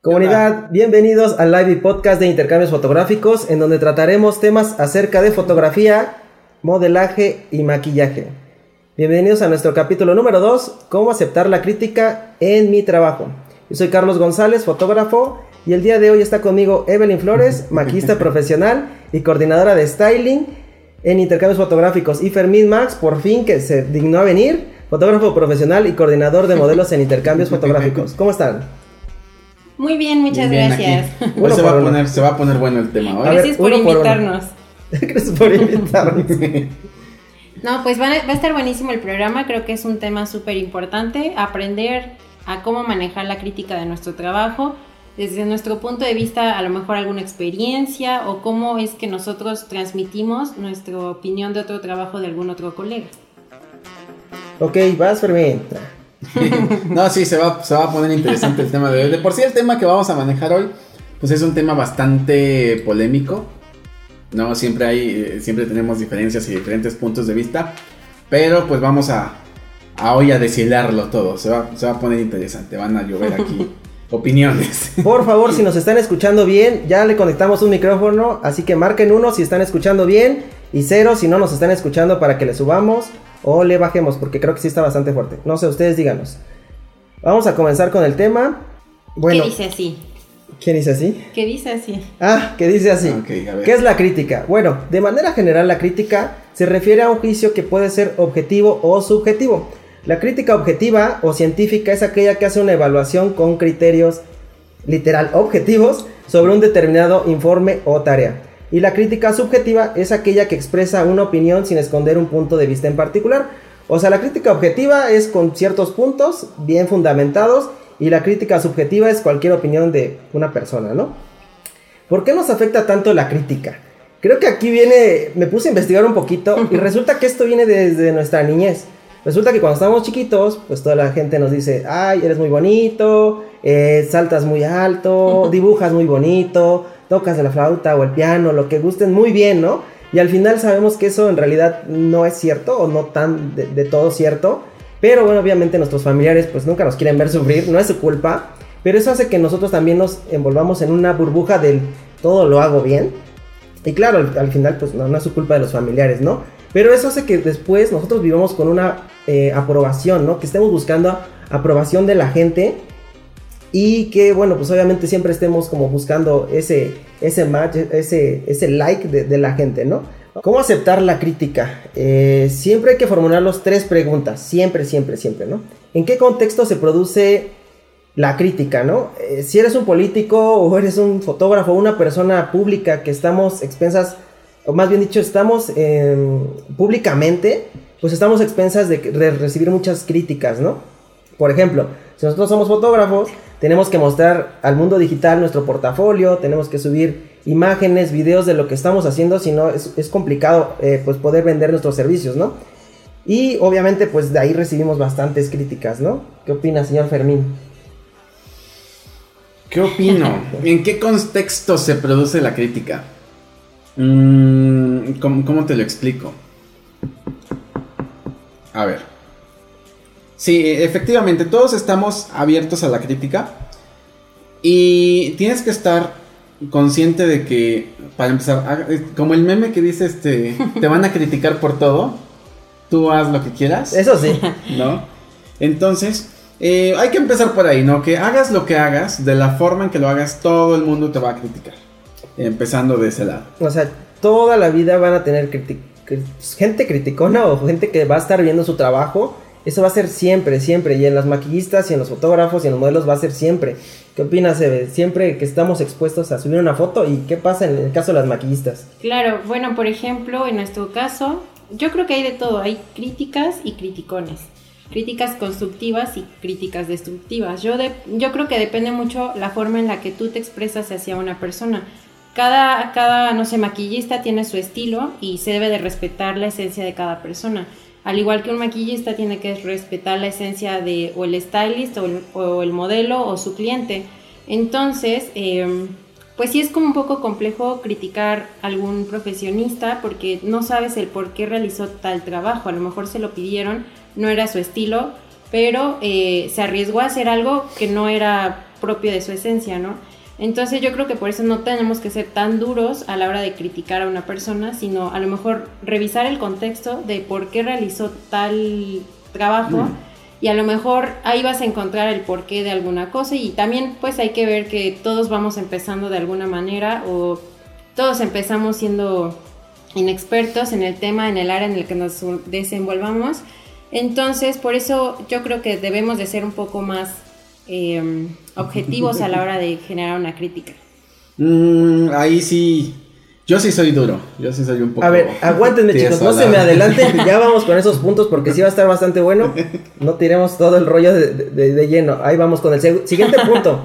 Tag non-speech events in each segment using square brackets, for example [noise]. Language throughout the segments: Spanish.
Comunidad, bienvenidos al live y podcast de intercambios fotográficos en donde trataremos temas acerca de fotografía, modelaje y maquillaje. Bienvenidos a nuestro capítulo número 2, cómo aceptar la crítica en mi trabajo. Yo soy Carlos González, fotógrafo, y el día de hoy está conmigo Evelyn Flores, [laughs] maquillista profesional y coordinadora de styling en intercambios fotográficos. Y Fermín Max, por fin que se dignó a venir, fotógrafo profesional y coordinador de modelos en intercambios [laughs] fotográficos. ¿Cómo están? Muy bien, muchas gracias. Bueno, se, va a poner, se va a poner bueno el tema. Gracias por invitarnos. [laughs] Gracias por invitarnos. no, pues va a, va a estar buenísimo el programa. Creo que es un tema súper importante. Aprender a cómo manejar la crítica de nuestro trabajo desde nuestro punto de vista, a lo mejor alguna experiencia o cómo es que nosotros transmitimos nuestra opinión de otro trabajo de algún otro colega. Ok, vas Fermín. [laughs] no, sí, se va, se va a poner interesante el tema de hoy. De por sí el tema que vamos a manejar hoy, pues es un tema bastante polémico. No, siempre hay, eh, siempre tenemos diferencias y diferentes puntos de vista. Pero pues vamos a, a hoy a deshilarlo todo. Se va, se va a poner interesante. Van a llover aquí [laughs] opiniones. Por favor, si [laughs] nos están escuchando bien, ya le conectamos un micrófono, así que marquen uno si están escuchando bien y cero si no nos están escuchando para que le subamos o le bajemos, porque creo que sí está bastante fuerte. No sé, ustedes díganos. Vamos a comenzar con el tema. Bueno, ¿Qué dice así? ¿Quién dice así? ¿Qué dice así? Ah, ¿qué dice así? ¿Qué es la crítica? Bueno, de manera general la crítica se refiere a un juicio que puede ser objetivo o subjetivo. La crítica objetiva o científica es aquella que hace una evaluación con criterios literal objetivos sobre un determinado informe o tarea. Y la crítica subjetiva es aquella que expresa una opinión sin esconder un punto de vista en particular. O sea, la crítica objetiva es con ciertos puntos bien fundamentados y la crítica subjetiva es cualquier opinión de una persona, ¿no? ¿Por qué nos afecta tanto la crítica? Creo que aquí viene, me puse a investigar un poquito y resulta que esto viene desde nuestra niñez. Resulta que cuando estábamos chiquitos, pues toda la gente nos dice, ay, eres muy bonito, eh, saltas muy alto, dibujas muy bonito, tocas la flauta o el piano, lo que gusten, muy bien, ¿no? Y al final sabemos que eso en realidad no es cierto o no tan de, todo cierto. Pero bueno, obviamente nuestros familiares pues nunca nos quieren ver sufrir, no es su culpa. Pero eso hace que nosotros también nos envolvamos en una burbuja del todo lo hago bien. Y claro, al, final pues no, es su culpa de los familiares, ¿no? Pero eso hace que después nosotros vivamos con una eh, aprobación, ¿no? Que estemos buscando aprobación de la gente y que bueno pues obviamente siempre estemos como buscando ese ese match ese ese like de, la gente no cómo aceptar la crítica eh, siempre hay que formular los tres preguntas siempre siempre siempre no en qué contexto se produce la crítica no eh, si eres un político o eres un fotógrafo una persona pública que estamos expensas o más bien dicho estamos públicamente pues estamos expensas de recibir muchas críticas no por ejemplo si nosotros somos fotógrafos tenemos que mostrar al mundo digital nuestro portafolio, tenemos que subir imágenes, videos de lo que estamos haciendo, si no es, complicado eh, pues poder vender nuestros servicios, ¿no? Y obviamente pues de ahí recibimos bastantes críticas, ¿no? ¿Qué opina, señor Fermín? ¿Qué opino? [laughs] ¿En qué contexto se produce la crítica? Mm, ¿cómo, te lo explico? A ver. Sí, efectivamente, todos estamos abiertos a la crítica y tienes que estar consciente de que, para empezar, como el meme que dice, este, te van a criticar por todo, tú haz lo que quieras. Eso sí. ¿No? Entonces, eh, hay que empezar por ahí, ¿no? Que hagas lo que hagas, de la forma en que lo hagas, todo el mundo te va a criticar. Empezando de ese lado. O sea, toda la vida van a tener gente criticona o gente que va a estar viendo su trabajo eso va a ser siempre, siempre. Y en las maquillistas y en los fotógrafos y en los modelos va a ser siempre. ¿Qué opinas, Eve? Siempre que estamos expuestos a subir una foto y qué pasa en el caso de las maquillistas. Claro, bueno, por ejemplo, en nuestro caso, yo creo que hay de todo. Hay críticas y criticones. Críticas constructivas y críticas destructivas. Yo, de, yo creo que depende mucho la forma en la que tú te expresas hacia una persona. Cada, cada, no sé, maquillista tiene su estilo y se debe de respetar la esencia de cada persona al igual que un maquillista tiene que respetar la esencia de o el stylist o el, modelo o su cliente. Entonces, em, pues sí es como un poco complejo criticar a algún profesionista porque no sabes el por qué realizó tal trabajo. A lo mejor se lo pidieron, no era su estilo, pero eh, se arriesgó a hacer algo que no era propio de su esencia, ¿no? Entonces yo creo que por eso no tenemos que ser tan duros a la hora de criticar a una persona, sino a lo mejor revisar el contexto de por qué realizó tal trabajo. Mm. Y a lo mejor ahí vas a encontrar el porqué de alguna cosa y también pues hay que ver que todos vamos empezando de alguna manera o todos empezamos siendo inexpertos en el tema, en el área en el que nos desenvolvamos. Entonces, por eso yo creo que debemos de ser un poco más eh, objetivos a la hora de generar una crítica. Mm, ahí sí, yo sí soy duro, yo sí soy un poco... A ver, aguántenme chicos, no se me adelanten, [laughs] ya vamos con esos puntos porque sí va a estar bastante bueno. No tiremos todo el rollo de, lleno, ahí vamos con el siguiente punto.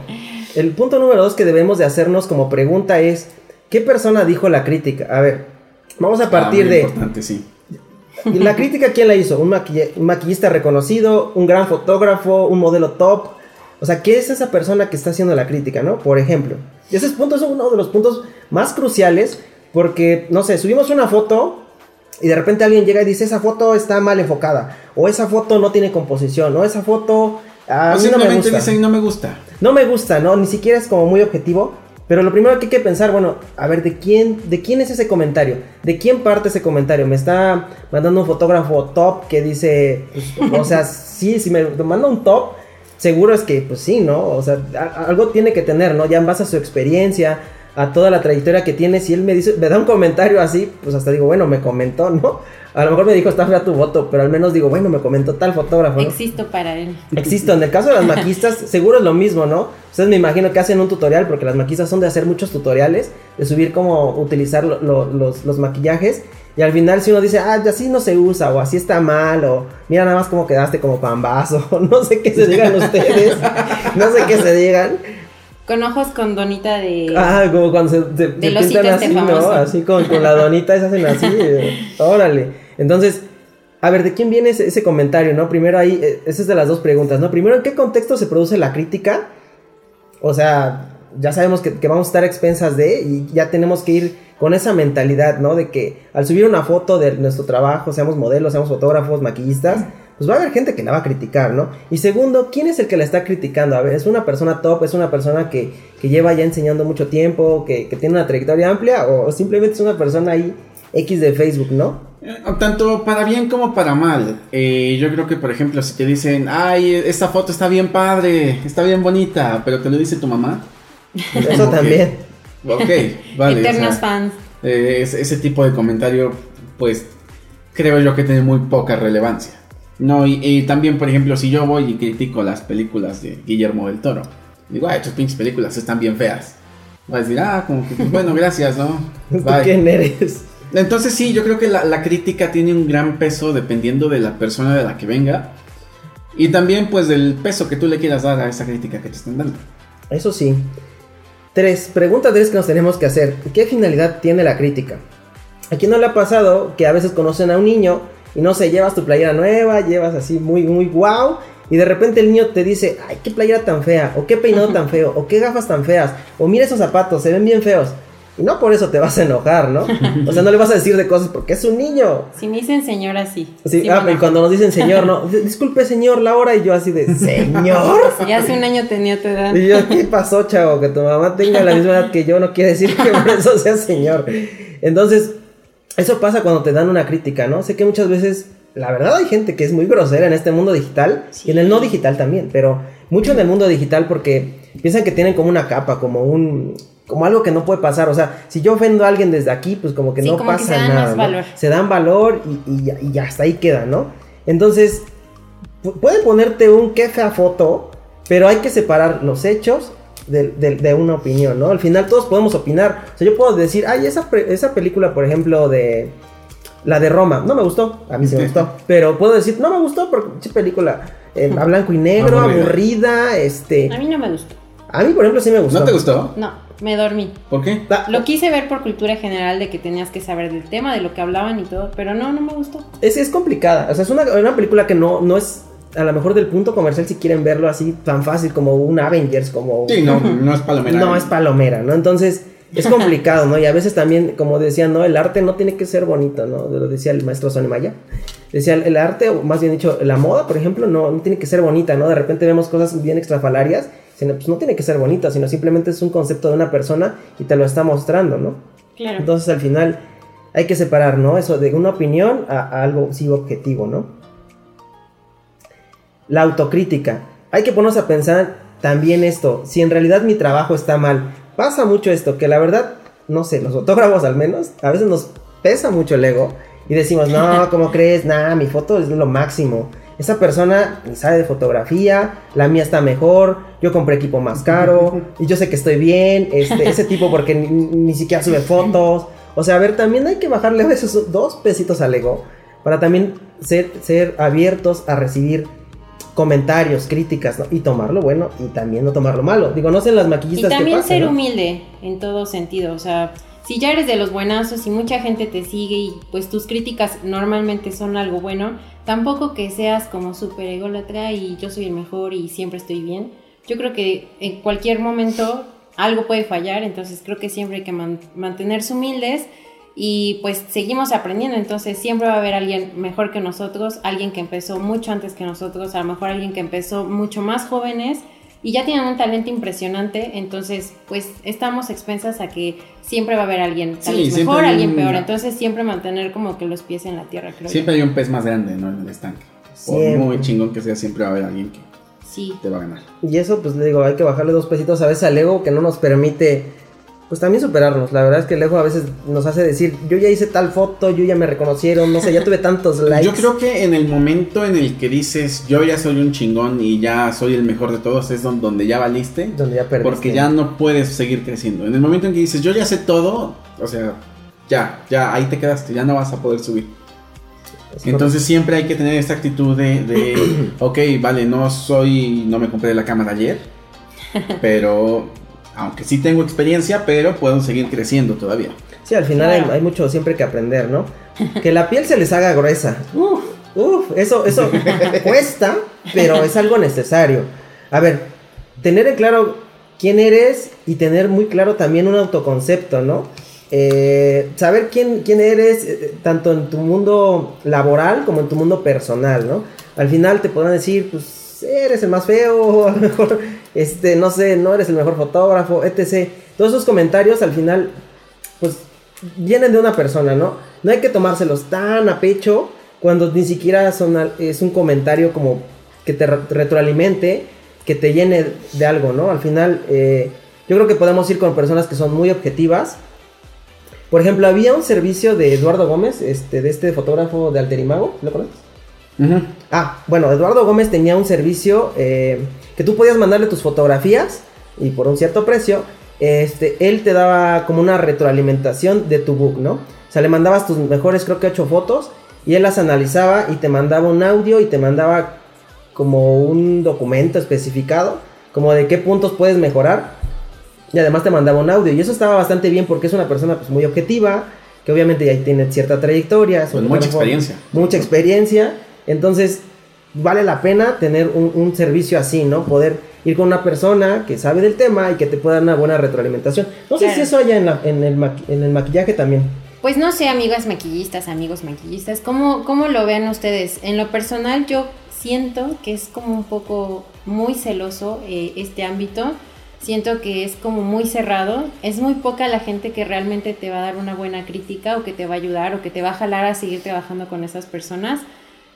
El punto número dos que debemos de hacernos como pregunta es, ¿qué persona dijo la crítica? A ver, vamos a ah, partir de... Importante, sí. La crítica, ¿quién la hizo? Un, un maquillista reconocido, un gran fotógrafo, un modelo top, o sea, ¿qué es esa persona que está haciendo la crítica, no? Por ejemplo. Y ese punto es uno de los puntos más cruciales porque, no sé, subimos una foto y de repente alguien llega y dice, esa foto está mal enfocada, o esa foto no tiene composición, o esa foto... A mí no me gusta. dicen no me gusta. No me gusta, ¿no? Ni siquiera es como muy objetivo. Pero lo primero que hay que pensar, bueno, a ver, ¿de quién, ¿de quién es ese comentario? ¿De quién parte ese comentario? Me está mandando un fotógrafo top que dice, pues, o sea, [laughs] sí, si me manda un top, seguro es que, pues sí, ¿no? O sea, algo tiene que tener, ¿no? Ya en base a su experiencia, a toda la trayectoria que tiene, si él me dice, me da un comentario así, pues hasta digo, bueno, me comentó, ¿no? A lo mejor me dijo, está fea tu voto, pero al menos digo, bueno, me comentó tal fotógrafo. Existo para él. Existo. En el caso de las maquistas, [laughs] seguro es lo mismo, ¿no? Ustedes me imagino que hacen un tutorial, porque las maquistas son de hacer muchos tutoriales, de subir cómo utilizar los, los maquillajes. Y al final si uno dice, ah, así no se usa, o así está mal, o mira nada más cómo quedaste como pambazo, [laughs] no sé qué se digan ustedes, no sé qué se [laughs] digan. Con ojos con donita de... Ah, como cuando se, pintan así, ¿no? Así con, con la donita y se hacen así, [laughs] órale. Entonces, a ver, ¿de quién viene ese, comentario, no? Primero ahí, eh, esa es de las dos preguntas, ¿no? Primero, ¿en qué contexto se produce la crítica? O sea, ya sabemos que, que vamos a estar expensas de y ya tenemos que ir con esa mentalidad, ¿no? De que al subir una foto de nuestro trabajo, seamos modelos, seamos fotógrafos, maquillistas, pues va a haber gente que la va a criticar, ¿no? Y segundo, ¿quién es el que la está criticando? A ver, ¿es una persona top? ¿Es una persona que, lleva ya enseñando mucho tiempo? Que, tiene una trayectoria amplia? ¿O simplemente es una persona ahí X de Facebook, ¿no? Eh, tanto para bien como para mal. Eh, yo creo que, por ejemplo, si te dicen, ay, esta foto está bien padre, está bien bonita, pero te lo dice tu mamá. Eso también. Ok, vale. Eternos fans. Eh, ese, tipo de comentario, pues, creo yo que tiene muy poca relevancia. No, y, también, por ejemplo, si yo voy y critico las películas de Guillermo del Toro, digo, ay, tus pinches películas están bien feas. Va a decir, ah, como que, pues, bueno, gracias, ¿no? [laughs] ¿Quién eres? Entonces sí, yo creo que la, la, crítica tiene un gran peso dependiendo de la persona de la que venga. Y también pues del peso que tú le quieras dar a esa crítica que te están dando. Eso sí. Tres, pregunta tres que nos tenemos que hacer. ¿Qué finalidad tiene la crítica? ¿A quién no le ha pasado que a veces conocen a un niño y no sé, llevas tu playera nueva, llevas así muy, muy guau, y de repente el niño te dice, ay, qué playera tan fea, o qué peinado tan feo, o qué gafas tan feas, o mira esos zapatos, se ven bien feos. Y no por eso te vas a enojar, ¿no? O sea, no le vas a decir de cosas porque es un niño. Si me dicen señor así. Sí, ah, y cuando nos dicen señor, no, disculpe señor Laura, y yo así de, señor. [laughs] Ya hace un año tenía tu edad. Y yo, ¿qué pasó, chavo? Que tu mamá tenga la misma edad que yo no quiere decir que por eso sea señor. Entonces, eso pasa cuando te dan una crítica, ¿no? Sé que muchas veces, la verdad hay gente que es muy grosera en este mundo digital y en el no digital también, pero mucho en el mundo digital porque piensan que tienen como una capa, como un como algo que no puede pasar. O sea, si yo ofendo a alguien desde aquí, pues como que no pasa nada. Se dan valor y, ya, hasta ahí queda, ¿no? Entonces, pueden ponerte un queja foto, pero hay que separar los hechos de, una opinión, ¿no? Al final todos podemos opinar. O sea, yo puedo decir, ay, esa, esa película, por ejemplo, de... La de Roma, no me gustó, a mí sí me gustó, pero puedo decir, no me gustó porque esa película eh, a [laughs] blanco y negro, aburrida, este... A mí no me gustó. A mí, por ejemplo, sí me gustó. ¿No te gustó? No. Me dormí. ¿Por qué? Lo quise ver por cultura general de que tenías que saber del tema, de lo que hablaban y todo, pero no, no me gustó. Es, es complicada. O sea, es una, una película que no, no es a lo mejor del punto comercial si quieren verlo así tan fácil como un Avengers, como... Sí, no, no es palomera. No es palomera, ¿no? Entonces, es complicado, ¿no? Y a veces también, como decían, ¿no? El arte no tiene que ser bonito, ¿no? Lo decía el maestro Sonny Maya. Decía, el arte, o más bien dicho, la moda, por ejemplo, no, no tiene que ser bonita, ¿no? De repente vemos cosas bien extrafalarias, sino, pues no tiene que ser bonita, sino simplemente es un concepto de una persona y te lo está mostrando, ¿no? Claro. Entonces al final hay que separar, ¿no? Eso de una opinión a, a algo sí objetivo, ¿no? La autocrítica. Hay que ponernos a pensar también esto, si en realidad mi trabajo está mal. Pasa mucho esto, que la verdad, no sé, los fotógrafos al menos, a veces nos pesa mucho el ego y decimos, no, [laughs] ¿cómo crees? Nada, mi foto es lo máximo. Esa persona ni sabe de fotografía, la mía está mejor, yo compré equipo más caro [laughs] y yo sé que estoy bien, este, ese tipo porque ni, ni siquiera sube fotos. O sea, a ver, también hay que bajarle esos dos pesitos al ego para también ser, ser abiertos a recibir comentarios, críticas, ¿no? Y tomarlo bueno y también no tomarlo malo. Digo, no sé en las Y maquillistas qué también ser ¿no? humilde en todo sentido, o sea, si ya eres de los buenazos y mucha gente te sigue y pues tus críticas normalmente son algo bueno, tampoco que seas como súper ególatra y yo soy el mejor y siempre estoy bien. Yo creo que en cualquier momento algo puede fallar, entonces creo que siempre hay que man- mantenerse humildes y pues seguimos aprendiendo, entonces siempre va a haber alguien mejor que nosotros, alguien que empezó mucho antes que nosotros, a lo mejor alguien que empezó mucho más jóvenes y ya tienen un talento impresionante, entonces pues estamos expensas a que siempre va a haber alguien tal vez mejor, alguien un- peor, entonces siempre mantener como que los pies en la tierra, creo Siempre hay un pez más grande, ¿no? En el estanque. Por Siempre. muy chingón que sea, siempre va a haber alguien que. Sí. te va a ganar. Y eso, pues le digo, hay que bajarle dos pesitos a veces al ego que no nos permite, pues también superarnos. La verdad es que el ego a veces nos hace decir, yo ya hice tal foto, yo ya me reconocieron, no sé, ya tuve tantos [laughs] likes. Yo creo que en el momento en el que dices yo ya soy un chingón y ya soy el mejor de todos es don- donde ya valiste. Donde ya perdiste. Porque ya no puedes seguir creciendo. En el momento en que dices yo ya sé todo, o sea, ya, ya, ahí te quedaste, ya no vas a poder subir. Es Entonces siempre hay que tener esta actitud de, de, [clears throat] ok, vale, no soy, no me compré la cámara ayer, [laughs] pero aunque sí tengo experiencia, pero puedo seguir creciendo todavía. Sí, al final Claro. hay, hay mucho siempre que aprender, ¿no? Que la piel se les haga gruesa. Uf, uf, eso, eso [laughs] cuesta, pero es algo necesario. A ver, tener en claro quién eres y tener muy claro también un autoconcepto, ¿no? Eh, saber quién, quién eres, eh, tanto en tu mundo laboral como en tu mundo personal, ¿no? Al final te podrán decir, pues eres el más feo, [laughs] a lo mejor, este, no sé, no eres el mejor fotógrafo, etc. Todos esos comentarios al final pues vienen de una persona, ¿no? No hay que tomárselos tan a pecho cuando ni siquiera son al- es un comentario como que te re- retroalimente, que te llene de algo, ¿no? Al final, eh, yo creo que podemos ir con personas que son muy objetivas. Por ejemplo, había un servicio de Eduardo Gómez, este, de este fotógrafo de Alterimago, ¿lo conoces? Ah, bueno, Eduardo Gómez tenía un servicio eh, que tú podías mandarle tus fotografías y por un cierto precio, este, él te daba como una retroalimentación de tu book, ¿no? O sea, le mandabas tus mejores, creo que ocho fotos y él las analizaba y te mandaba un audio y te mandaba como un documento especificado, como de qué puntos puedes mejorar. Y además te mandaba un audio y eso estaba bastante bien porque es una persona pues muy objetiva, que obviamente ya tiene cierta trayectoria, es un Con mucha experiencia. Mucha experiencia. Entonces, vale la pena tener un, un servicio así, ¿no? Poder ir con una persona que sabe del tema y que te pueda dar una buena retroalimentación. No sé Claro. si eso haya en, la- en el, en el maquillaje también. Pues no sé, amigas maquillistas, amigos maquillistas, ¿cómo, ¿cómo lo ven ustedes? En lo personal yo siento que es como un poco muy celoso eh, este ámbito, siento que es como muy cerrado, es muy poca la gente que realmente te va a dar una buena crítica o que te va a ayudar o que te va a jalar a seguir trabajando con esas personas.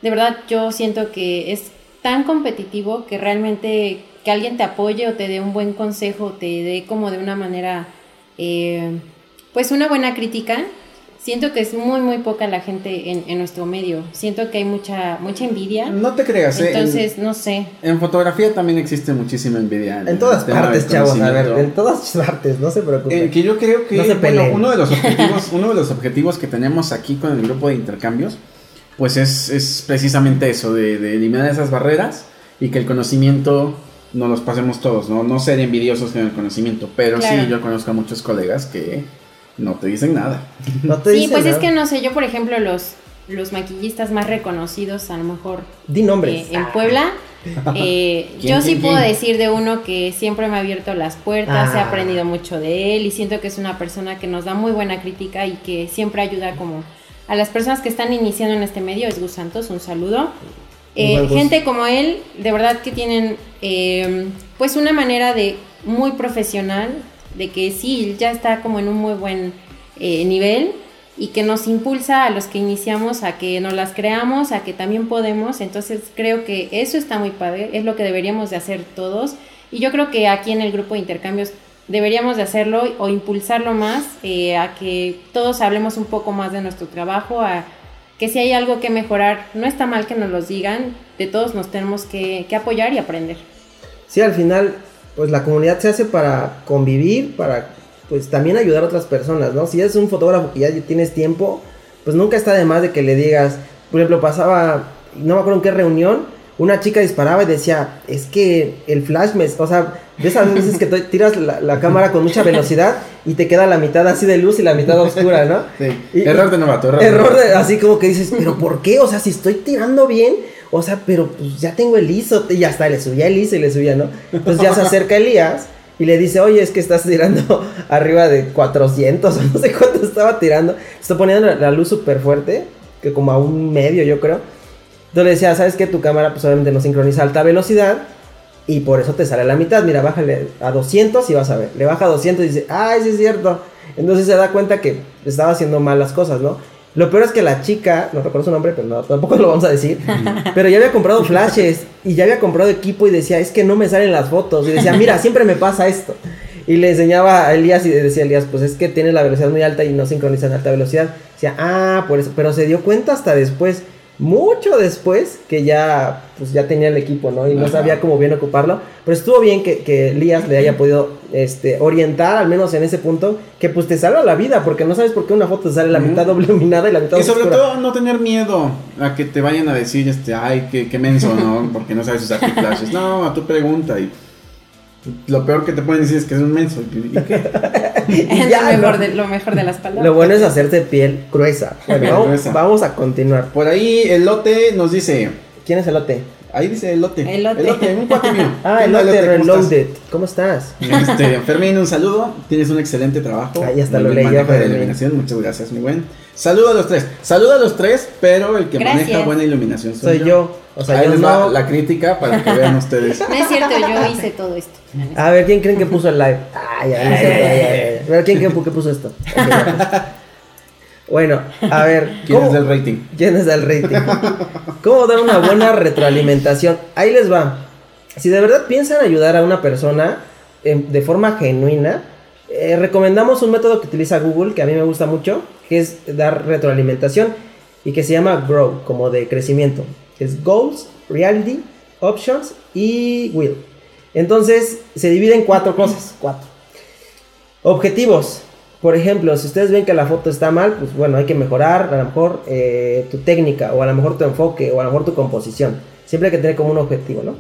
De verdad yo siento que es tan competitivo que realmente que alguien te apoye o te dé un buen consejo, o te dé como de una manera... eh, pues una buena crítica. Siento que es muy, muy poca la gente en, en nuestro medio. Siento que hay mucha, mucha envidia. No te creas, ¿eh? Entonces, no sé. En, fotografía también existe muchísima envidia. En todas partes, chavos. A ver, en todas [laughs] partes, no se preocupen. Eh, que yo creo que No bueno, uno de los [laughs] objetivos, uno de los objetivos que tenemos aquí con el grupo de intercambios, pues es, es precisamente eso, de, de eliminar esas barreras y que el conocimiento nos los pasemos todos, ¿no? No ser envidiosos con el conocimiento, pero Claro. sí yo conozco a muchos colegas que no te dicen nada. No te Sí, dicen pues es que no sé, yo por ejemplo los, los maquillistas más reconocidos a lo mejor Di nombres. eh, en Puebla, [laughs] Eh, yo sí puedo decir de uno que siempre me ha abierto las puertas, he ah. aprendido mucho de él y siento que es una persona que nos da muy buena crítica y que siempre ayuda como a las personas que están iniciando en este medio. Es Gus Santos, un saludo. Eh, gente como él, de verdad que tienen eh, pues una manera de muy profesional, de que sí, ya está como en un muy buen nivel y que nos impulsa a los que iniciamos a que nos las creamos, a que también podemos. Entonces creo que eso está muy padre, es lo que deberíamos de hacer todos. Y yo creo que aquí en el grupo de intercambios deberíamos de hacerlo o impulsarlo más, eh, a que todos hablemos un poco más de nuestro trabajo, a que si hay algo que mejorar, no está mal que nos lo digan, de todos nos tenemos que, apoyar y aprender. Sí, al final, pues la comunidad se hace para convivir, para pues también ayudar a otras personas, ¿no? Si eres un fotógrafo que ya tienes tiempo, pues nunca está de más de que le digas, por ejemplo, pasaba, no me acuerdo en qué reunión, una chica disparaba y decía, es que el flash me, o sea, de esas veces que tiras la, cámara con mucha velocidad y te queda la mitad así de luz y la mitad oscura, ¿no? [laughs] Sí. error de novato, error. Error de, así como que dices, pero ¿por qué? O sea, si estoy tirando bien, o sea, pero pues ya tengo el ISO, y hasta le subía el ISO y le subía, ¿no? Entonces ya se acerca Elías y le dice, oye, es que estás tirando [laughs] arriba de 400 o [laughs] no sé cuánto estaba tirando. Está poniendo la luz súper fuerte, que como a un medio yo creo. Entonces le decía, ¿sabes que Tu cámara pues obviamente no sincroniza a alta velocidad y por eso te sale a la mitad. Mira, bájale a 200 y vas a ver. Le baja a 200 y dice, ay, sí es cierto. Entonces se da cuenta que estaba haciendo mal las cosas, ¿no? Lo peor es que la chica, no recuerdo su nombre, pero no, tampoco lo vamos a decir, pero ya había comprado flashes y ya había comprado equipo y decía, es que no me salen las fotos. Y decía, mira, siempre me pasa esto. Y le enseñaba a Elías y decía Elías, pues es que tiene la velocidad muy alta y no sincroniza en alta velocidad. Decía, ah, por eso. Pero se dio cuenta hasta después mucho después que ya pues ya tenía el equipo, ¿no? Y no sabía cómo bien ocuparlo. Pero estuvo bien que, que Lías le haya podido este, orientar, al menos en ese punto, que pues te salva la vida, porque no sabes por qué una foto te sale la mitad doble [laughs] iluminada y la mitad Y sobre todo no tener miedo a que te vayan a decir, este, ay, qué, qué menso, ¿no? Porque no sabes usar flashes. No, a tu pregunta y lo peor que te pueden decir es que es un menso. ¿Y qué? [laughs] lo, mejor de, lo mejor de las palabras. Lo bueno es hacerte piel gruesa. [laughs] Bueno, vamos, a continuar. Por ahí el lote nos dice. ¿Quién es el lote? Ahí dice el lote. El lote. un cuate mío. [laughs] Ah, el lote reloaded. ¿Cómo estás? Este, Fermín, un saludo. Tienes un excelente trabajo. Ahí hasta lo leí. Muchas gracias, mi buen. Saludo a los tres. Saludo a los tres, pero el que maneja buena iluminación soy, yo. O sea, Ahí les va la crítica para que vean [laughs] ustedes. No es cierto, yo hice todo esto. A ver, ¿quién creen que puso el live? Ay, ay, ay, A ver, ¿quién creen que puso esto? [laughs] Bueno, a ver. ¿Quién es el rating? ¿Quién es el rating? ¿Cómo dar una buena retroalimentación? Ahí les va. Si de verdad piensan ayudar a una persona em, de forma genuina, eh, recomendamos un método que utiliza Google, que a mí me gusta mucho, que es dar retroalimentación y que se llama Grow, como de crecimiento. Es Goals, Reality, Options y Will. Entonces se divide en cuatro cosas. Cuatro. Objetivos. Por ejemplo, si ustedes ven que la foto está mal, pues bueno, hay que mejorar a lo mejor eh, tu técnica o a lo mejor tu enfoque o a lo mejor tu composición. Siempre hay que tener como un objetivo, ¿no?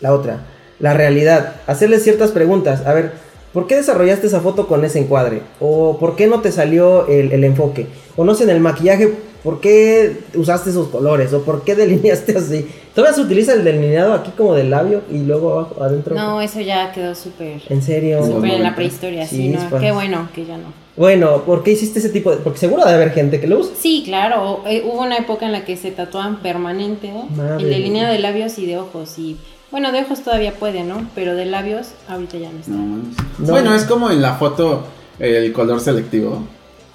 La otra, la realidad. Hacerles ciertas preguntas. A ver, ¿por qué desarrollaste esa foto con ese encuadre? ¿O por qué no te salió el, el enfoque? O no sé, en el maquillaje, ¿por qué usaste esos colores? ¿O por qué [laughs] delineaste así? ¿Todavía se utiliza el delineado aquí como del labio y luego abajo, adentro? No, eso ya quedó súper. ¿En serio? Súper en la prehistoria, sí, ¿no? Qué bueno que ya no. Bueno, ¿por qué hiciste ese tipo de...? Porque seguro debe haber gente que lo usa. Sí, claro. Eh, hubo una época en la que se tatuaban permanente el delineado de labios y de ojos y... Bueno, de ojos todavía puede, ¿no? Pero de labios ahorita ya no está. No, bueno, es como en la foto el color selectivo.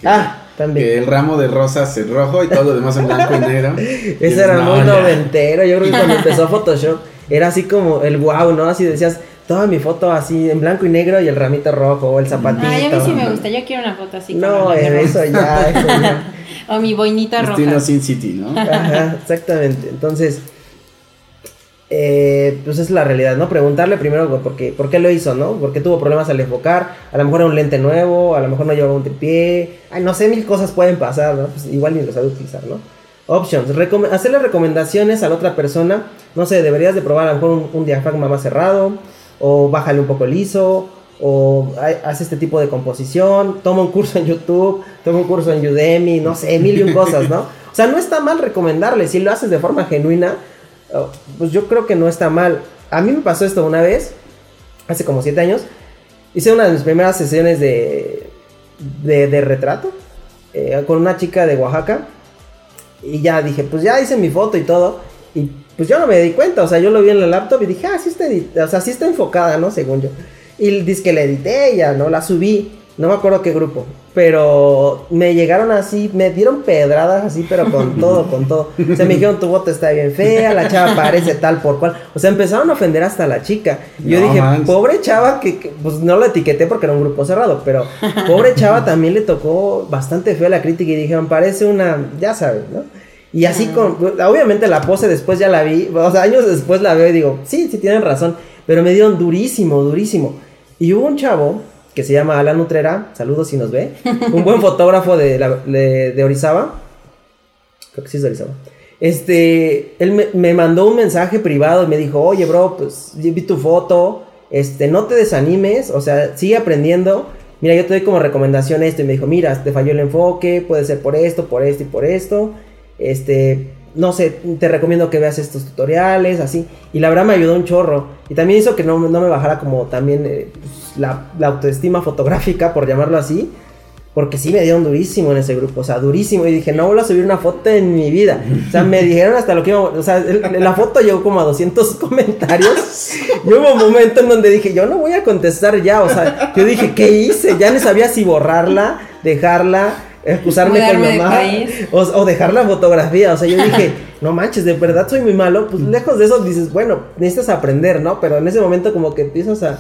ah, también. Que el ramo de rosas es rojo y todo lo demás en blanco y negro. [laughs] Ese era muy noventero. Yo creo que cuando [laughs] empezó Photoshop era así como el wow, ¿no? Así decías, toda mi foto así en blanco y negro y el ramito rojo o el zapatito. Ay, a mí sí me gusta. Yo quiero una foto así. No, eso ya, [laughs] eso ya. o mi boinita roja. Estilo Sin City, ¿no? Ajá, exactamente. Entonces, eh, pues es la realidad, ¿no? Preguntarle primero por qué, lo hizo, ¿no? ¿Por qué tuvo problemas al enfocar? A lo mejor era un lente nuevo, a lo mejor no llevaba un tripié. Ay, no sé, mil cosas pueden pasar, ¿no? Pues igual ni lo sabe utilizar, ¿no? Options, hacerle recomendaciones a la otra persona. No sé, deberías de probar a lo mejor un, diafragma más cerrado, o bájale un poco el ISO, o haz este tipo de composición, toma un curso en YouTube, toma un curso en Udemy, no sé, mil y un cosas, ¿no? O sea, no está mal recomendarle, si lo haces de forma genuina, pues yo creo que no está mal. A mí me pasó esto una vez, hace como siete años. Hice una de mis primeras sesiones de, de, retrato eh, con una chica de Oaxaca. Y ya dije, pues ya hice mi foto y todo. Y pues yo no me di cuenta, o sea, yo lo vi en la laptop y dije, ah, sí está, o sea, sí está enfocada, ¿no? Según yo. Y dice que la edité, ya, ¿no? La subí. No me acuerdo qué grupo. Pero me llegaron así, me dieron pedradas así, pero con [laughs] todo, con todo. O sea, me dijeron, tu voto está bien fea, la chava parece tal por cual. O sea, empezaron a ofender hasta la chica. Y yo dije, pobre chava, que, pues no la etiqueté porque era un grupo cerrado, pero pobre chava también le tocó bastante fea la crítica y dijeron, parece una, ya sabes, ¿no? Y así con, obviamente la pose después ya la vi, o sea, años después la veo y digo, sí, sí tienen razón, pero me dieron durísimo, durísimo. Y hubo un chavo que se llama Alan Utrera, saludos si nos ve, un buen [laughs] fotógrafo de, de, Orizaba, creo que sí es de Orizaba. Este, él me, mandó un mensaje privado y me dijo, oye bro, pues vi tu foto, este, no te desanimes, o sea, sigue aprendiendo. Mira, yo te doy como recomendación esto y me dijo, mira, te falló el enfoque, puede ser por esto, por esto y por esto. Este, no sé, te recomiendo que veas estos tutoriales, así. Y la verdad me ayudó un chorro. Y también hizo que no, me bajara como también eh, pues, la, autoestima fotográfica, por llamarlo así. Porque sí me dieron durísimo en ese grupo, o sea, durísimo. Y dije, no vuelvo a subir una foto en mi vida. O sea, me dijeron hasta lo que iba O sea, la foto llegó como a 200 [laughs] comentarios. Y hubo un momento en donde dije, yo no voy a contestar ya. O sea, yo dije, ¿qué hice? Ya no sabía si borrarla, dejarla excusarme con mamá o, o, dejar la fotografía. O sea, yo dije, [laughs] no manches, de verdad soy muy malo. Pues lejos de eso dices, bueno, necesitas aprender, ¿no? Pero en ese momento como que empiezas a...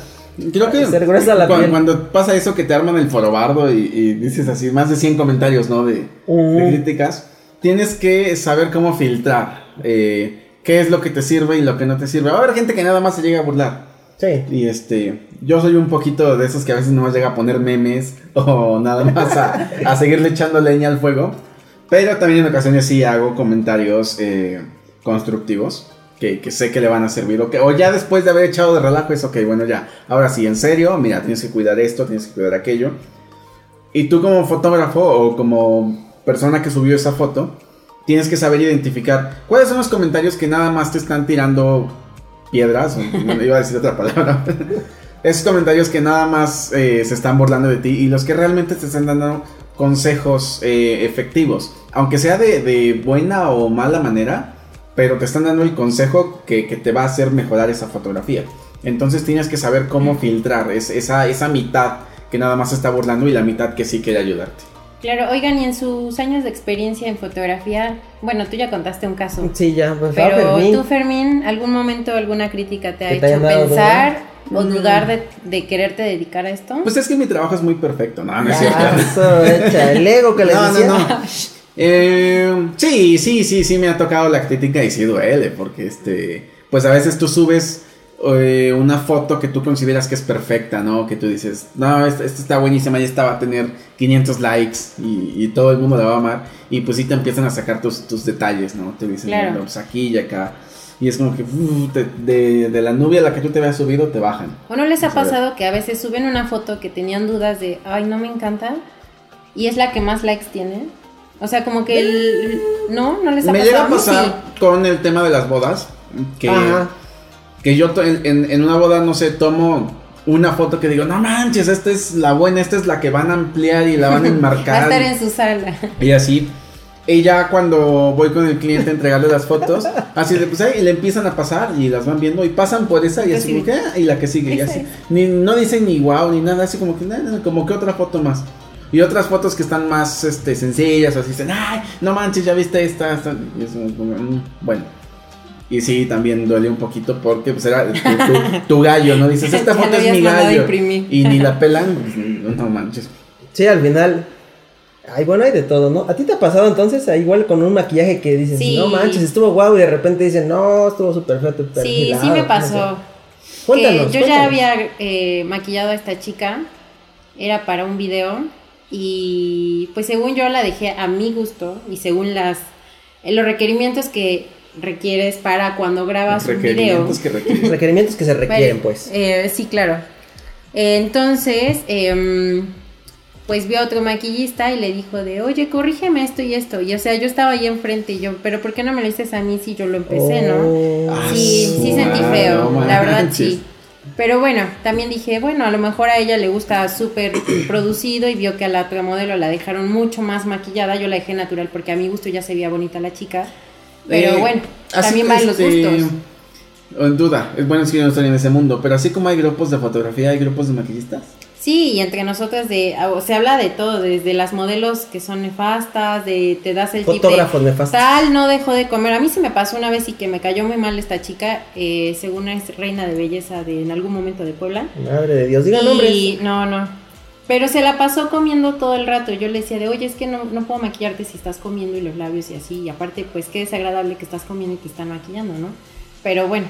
Creo que la cuando, cuando, pasa eso que te arman el forobardo y, dices así, más de 100 comentarios, ¿no? De, críticas, tienes que saber cómo filtrar eh, qué es lo que te sirve y lo que no te sirve. Va a haber gente que nada más se llega a burlar. Y este, yo soy un poquito de esos que a veces no más llega a poner memes [laughs] o nada más a, seguirle echando leña al fuego. Pero también en ocasiones sí hago comentarios eh, constructivos que, sé que le van a servir. O, o ya después de haber echado de relajo es, ok, bueno, ya. Ahora sí, en serio, mira, tienes que cuidar esto, tienes que cuidar aquello. Y tú como fotógrafo o como persona que subió esa foto, tienes que saber identificar cuáles son los comentarios que nada más te están tirando piedras, [laughs] no iba a decir otra palabra. Esos comentarios que nada más eh, se están burlando de ti y los que realmente te están dando consejos eh, efectivos. Aunque sea de, buena o mala manera, pero te están dando el consejo que, te va a hacer mejorar esa fotografía. Entonces tienes que saber cómo filtrar esa, esa mitad que nada más se está burlando y la mitad que sí quiere ayudarte. Claro, oigan, y en sus años de experiencia en fotografía, bueno, tú ya contaste un caso. Sí, ya, pues Pero tú, Fermín, ¿algún momento alguna crítica te ha hecho pensar o dudar de, quererte dedicar a esto? Pues es que mi trabajo es muy perfecto, no, no es cierto. [laughs] Eso, echa, el ego que le. No, no. Eh, sí, sí, sí, sí me ha tocado la crítica y sí duele, porque este, pues a veces tú subes eh, una foto que tú consideras que es perfecta, ¿no? Que tú dices, no, esta, está buenísima y esta va a tener 500 likes y, todo el mundo la va a amar. Y pues sí te empiezan a sacar tus, tus detalles, ¿no? Te dicen, pues aquí y acá. Y es como que de, la nube a la que tú te habías subido te bajan. ¿O no les ha pasado que a veces suben una foto que tenían dudas de, ay, no me encanta? Y es la que más likes tiene. O sea, como que el... ¿No? ¿No les ha pasado? Me llega a pasar con el tema de las bodas. Que... Que yo en, en una boda, no sé, tomo una foto que digo, no manches, esta es la buena, esta es la que van a ampliar y la van a [laughs] enmarcar. Va a estar en su sala. Y así. Y ya cuando voy con el cliente a entregarle las fotos, así de pues ahí le empiezan a pasar y las van viendo y pasan por esa y así como que, ah", y la que sigue, y así. Ni, no dicen ni wow ni nada, así como que, como que otra foto más. Y otras fotos que están más este, sencillas, o así dicen, ay, no manches, ya viste esta, esta. Y eso, mm, bueno. Y sí, también duele un poquito porque pues era tu, gallo, ¿no? Dices, [laughs] esta foto es mi gallo. Y ni la [laughs] pelan, pues, no manches. Sí, al final. Ay, bueno, hay de todo, ¿no? ¿A ti te ha pasado entonces igual con un maquillaje que dices, no manches, estuvo guau y de repente dicen, no, estuvo súper feo, Sí, sí me pasó. Cuéntanos, yo ya había eh, maquillado a esta chica, era para un video y pues según yo la dejé a mi gusto y según las los requerimientos que requieres para cuando grabas un video. Que [laughs] requerimientos que se requieren, pues. Eh, sí, claro. entonces, em, pues vio a otro maquillista y le dijo de, oye, corrígeme esto y esto. Y o sea, yo estaba ahí enfrente y yo, pero ¿por qué no me lo dices a mí si yo lo empecé, no? Oh. Sí, sí sentí feo, la verdad sí. Pero bueno, también dije, bueno, a lo mejor a ella le gusta súper [coughs] producido y vio que a la otra modelo la dejaron mucho más maquillada. Yo la dejé natural porque a mi gusto ya se veía bonita la chica. Pero Eh, bueno, así también que, van los este, gustos. En duda, es bueno si yo no estoy en ese mundo, pero así como hay grupos de fotografía, hay grupos de maquillistas. Sí, y entre nosotras de, o se habla de todo, desde las modelos que son nefastas, de te das el tip de Fotógrafos nefastos. tal no dejó de comer. A mí se me pasó una vez y que me cayó muy mal esta chica, eh, según es reina de belleza de en algún momento de Puebla. Madre de Dios, digan nombres. Y no, no. Pero se la pasó comiendo todo el rato. Yo le decía de, oye, es que no, no puedo maquillarte si estás comiendo y los labios y así. Y aparte, pues qué desagradable que estás comiendo y te están maquillando, ¿no? Pero bueno,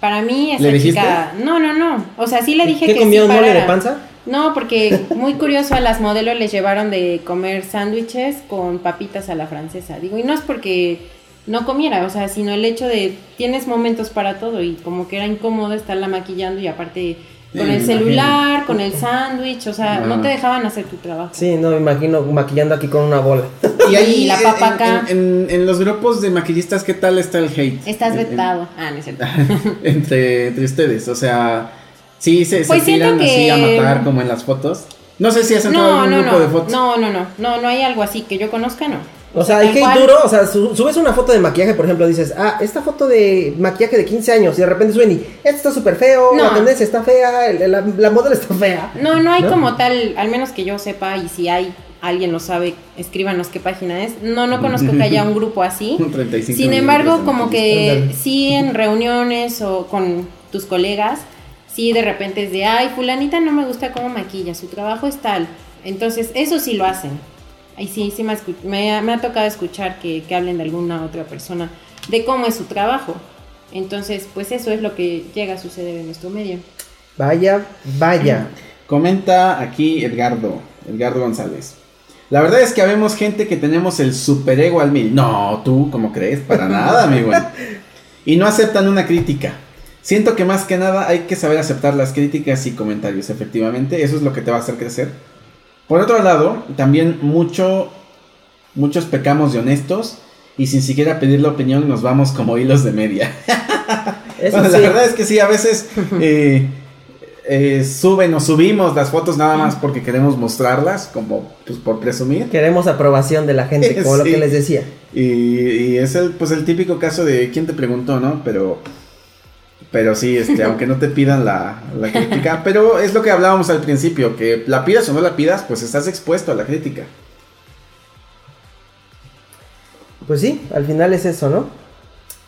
para mí esa ¿Le chica... No, no, no. O sea, sí le dije ¿Qué que comió sí un mole de panza? No, porque muy curioso a las modelos les llevaron de comer sándwiches con papitas a la francesa. Digo, y no es porque no comiera, o sea, sino el hecho de tienes momentos para todo y como que era incómodo estarla maquillando y aparte con el celular, con el sándwich, o sea, Ah. no te dejaban hacer tu trabajo. Sí, no me imagino maquillando aquí con una bola. Y ahí, [laughs] Y la en- papa en, acá. En, en- en los grupos de maquillistas, ¿qué tal está el hate? Estás En- en- vetado. Ah, no es cierto. [laughs] entre, entre ustedes, o sea, sí se, se Pues siento tiran así a matar como en las fotos. No sé si has entrado No, algún no, grupo no, de fotos. no, no, no, no, no hay algo así que yo conozca, no. O sea, hay hate duro, o sea, su- subes una foto de maquillaje, por ejemplo, dices, ah, esta foto de maquillaje de 15 años, y de repente suben y, esto está súper feo, No. la tendencia está fea, el- la, la modelo está fea. No, no hay ¿No? como tal, al menos que yo sepa, y si hay alguien lo sabe, escríbanos qué página es. No, no conozco que haya un grupo así. [laughs] Un 35 Sin embargo, como que sí en reuniones o con tus colegas, sí de repente es de, ay, fulanita no me gusta cómo maquilla, su trabajo es tal. Entonces, eso sí lo hacen. Ahí sí, sí me, ha escu- me ha, me ha tocado escuchar que, que hablen de alguna otra persona de cómo es su trabajo. Entonces, pues eso es lo que llega a suceder en nuestro medio. Vaya, vaya. [clears throat] Comenta aquí Edgardo, Edgardo González. La verdad es que habemos gente que tenemos el superego al mil. No, tú, ¿cómo crees? Para [laughs] nada, amigo. Y no aceptan una crítica. Siento que más que nada hay que saber aceptar las críticas y comentarios, efectivamente. Eso es lo que te va a hacer crecer. Por otro lado, también mucho, muchos pecamos de honestos y sin siquiera pedir la opinión nos vamos como hilos de media. [laughs] Eso [laughs] Bueno, sí. La verdad es que sí, a veces [laughs] eh, eh, suben o subimos las fotos nada más porque queremos mostrarlas, como pues, por presumir. Queremos aprobación de la gente, como lo que les decía. Y, y es el, pues, el típico caso de quién te preguntó, ¿no? Pero, pero sí, este, aunque no te pidan la, la crítica, [laughs] pero es lo que hablábamos al principio, que la pidas o no la pidas, pues estás expuesto a la crítica. Pues sí, al final es eso, ¿no?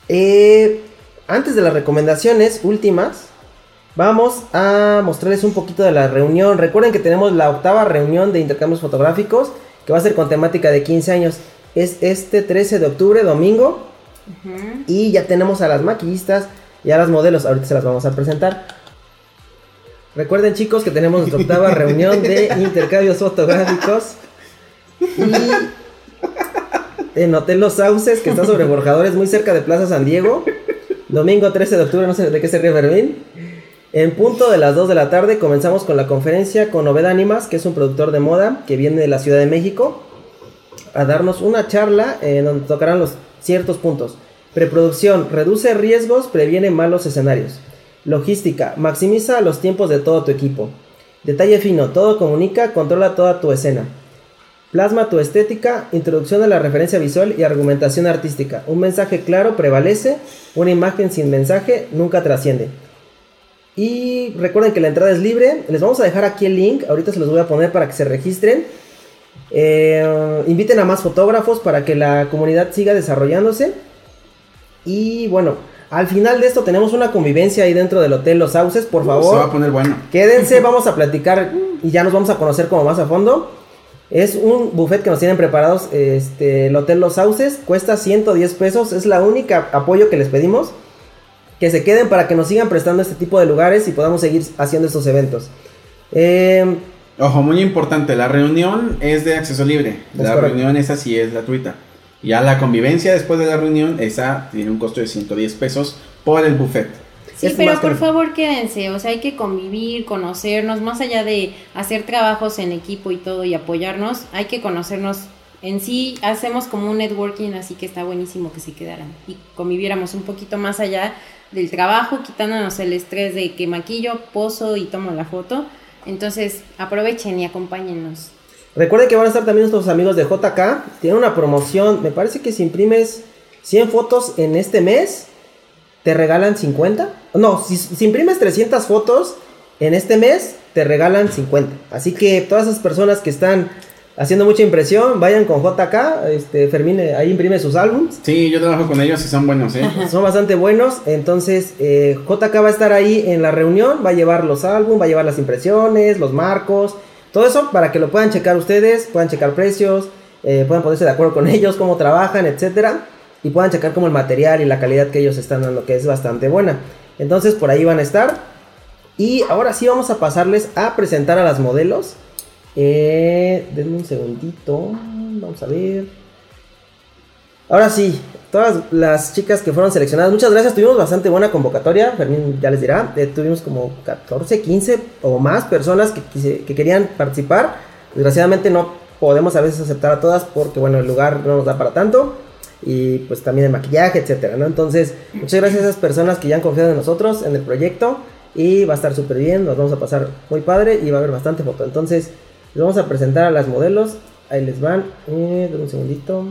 Eh, antes de las recomendaciones últimas, vamos a mostrarles un poquito de la reunión. Recuerden que tenemos la octava reunión de intercambios fotográficos, que va a ser con temática de 15 años. Es este 13 de octubre, domingo, y ya tenemos a las maquillistas y a las modelos. Ahorita se las vamos a presentar. Recuerden chicos que tenemos nuestra octava [laughs] reunión de intercambios fotográficos. Y en Hotel Los Sauces, que está sobre Borjadores, muy cerca de Plaza San Diego. Domingo 13 de octubre, no sé de qué se ríe Fermín. En punto de las 2 de la tarde comenzamos con la conferencia con Oved Animas, que es un productor de moda que viene de la Ciudad de México, a darnos una charla en donde tocarán los ciertos puntos. Preproducción, reduce riesgos, previene malos escenarios. Logística, maximiza los tiempos de todo tu equipo. Detalle fino, todo comunica, controla toda tu escena. Plasma tu estética, introducción a la referencia visual y argumentación artística. Un mensaje claro prevalece, una imagen sin mensaje nunca trasciende. Y recuerden que la entrada es libre. Les vamos a dejar aquí el link. Ahorita se los voy a poner para que se registren. Eh, inviten a más fotógrafos para que la comunidad siga desarrollándose. Y bueno, al final de esto tenemos una convivencia ahí dentro del Hotel Los Sauces. Por Se va a favor, poner bueno. quédense, [laughs] vamos a platicar y ya nos vamos a conocer como más a fondo. Es un buffet que nos tienen preparados este, el Hotel Los Sauces. Cuesta 110 pesos. Es la única apoyo que les pedimos. Que se queden para que nos sigan prestando este tipo de lugares y podamos seguir haciendo estos eventos. Eh, Ojo, muy importante, la reunión es de acceso libre. La correcto. reunión esa sí es gratuita. Ya la convivencia después de la reunión, esa tiene un costo de 110 pesos por el buffet. Sí, pero por favor quédense, o sea, hay que convivir, conocernos, más allá de hacer trabajos en equipo y todo y apoyarnos, hay que conocernos en sí, hacemos como un networking, así que está buenísimo que se quedaran y conviviéramos un poquito más allá del trabajo, quitándonos el estrés de que maquillo, pozo y tomo la foto. Entonces, aprovechen y acompáñennos. Recuerden que van a estar también nuestros amigos de JK. Tienen una promoción. Me parece que si imprimes 100 fotos en este mes, te regalan 50. No, si, imprimes 300 fotos en este mes, te regalan 50. Así que todas esas personas que están haciendo mucha impresión, vayan con JK. Este, Fermín eh, ahí imprime sus álbums. Sí, yo trabajo con ellos y son buenos, ¿eh? [laughs] Son bastante buenos. Entonces, eh, JK va a estar ahí en la reunión, va a llevar los álbumes, va a llevar las impresiones, los marcos todo eso para que lo puedan checar ustedes, puedan checar precios, eh, puedan ponerse de acuerdo con [laughs] ellos, cómo trabajan, etcétera. Y puedan checar como el material y la calidad que ellos están dando, que es bastante buena. Entonces por ahí van a estar. Y ahora sí vamos a pasarles a presentar a las modelos. Eh, denme un segundito. Vamos a ver. Ahora sí, todas las chicas que fueron seleccionadas, muchas gracias. Tuvimos bastante buena convocatoria. Fermín ya les dirá. Eh, tuvimos como 14, 15 o más personas que, que querían participar. Desgraciadamente no podemos a veces aceptar a todas porque, bueno, el lugar no nos da para tanto. Y pues también el maquillaje, etcétera, ¿no? Entonces, muchas gracias a esas personas que ya han confiado en nosotros, en el proyecto. Y va a estar súper bien, nos vamos a pasar muy padre y va a haber bastante foto. Entonces, les vamos a presentar a las modelos. Ahí les van. Eh, un segundito.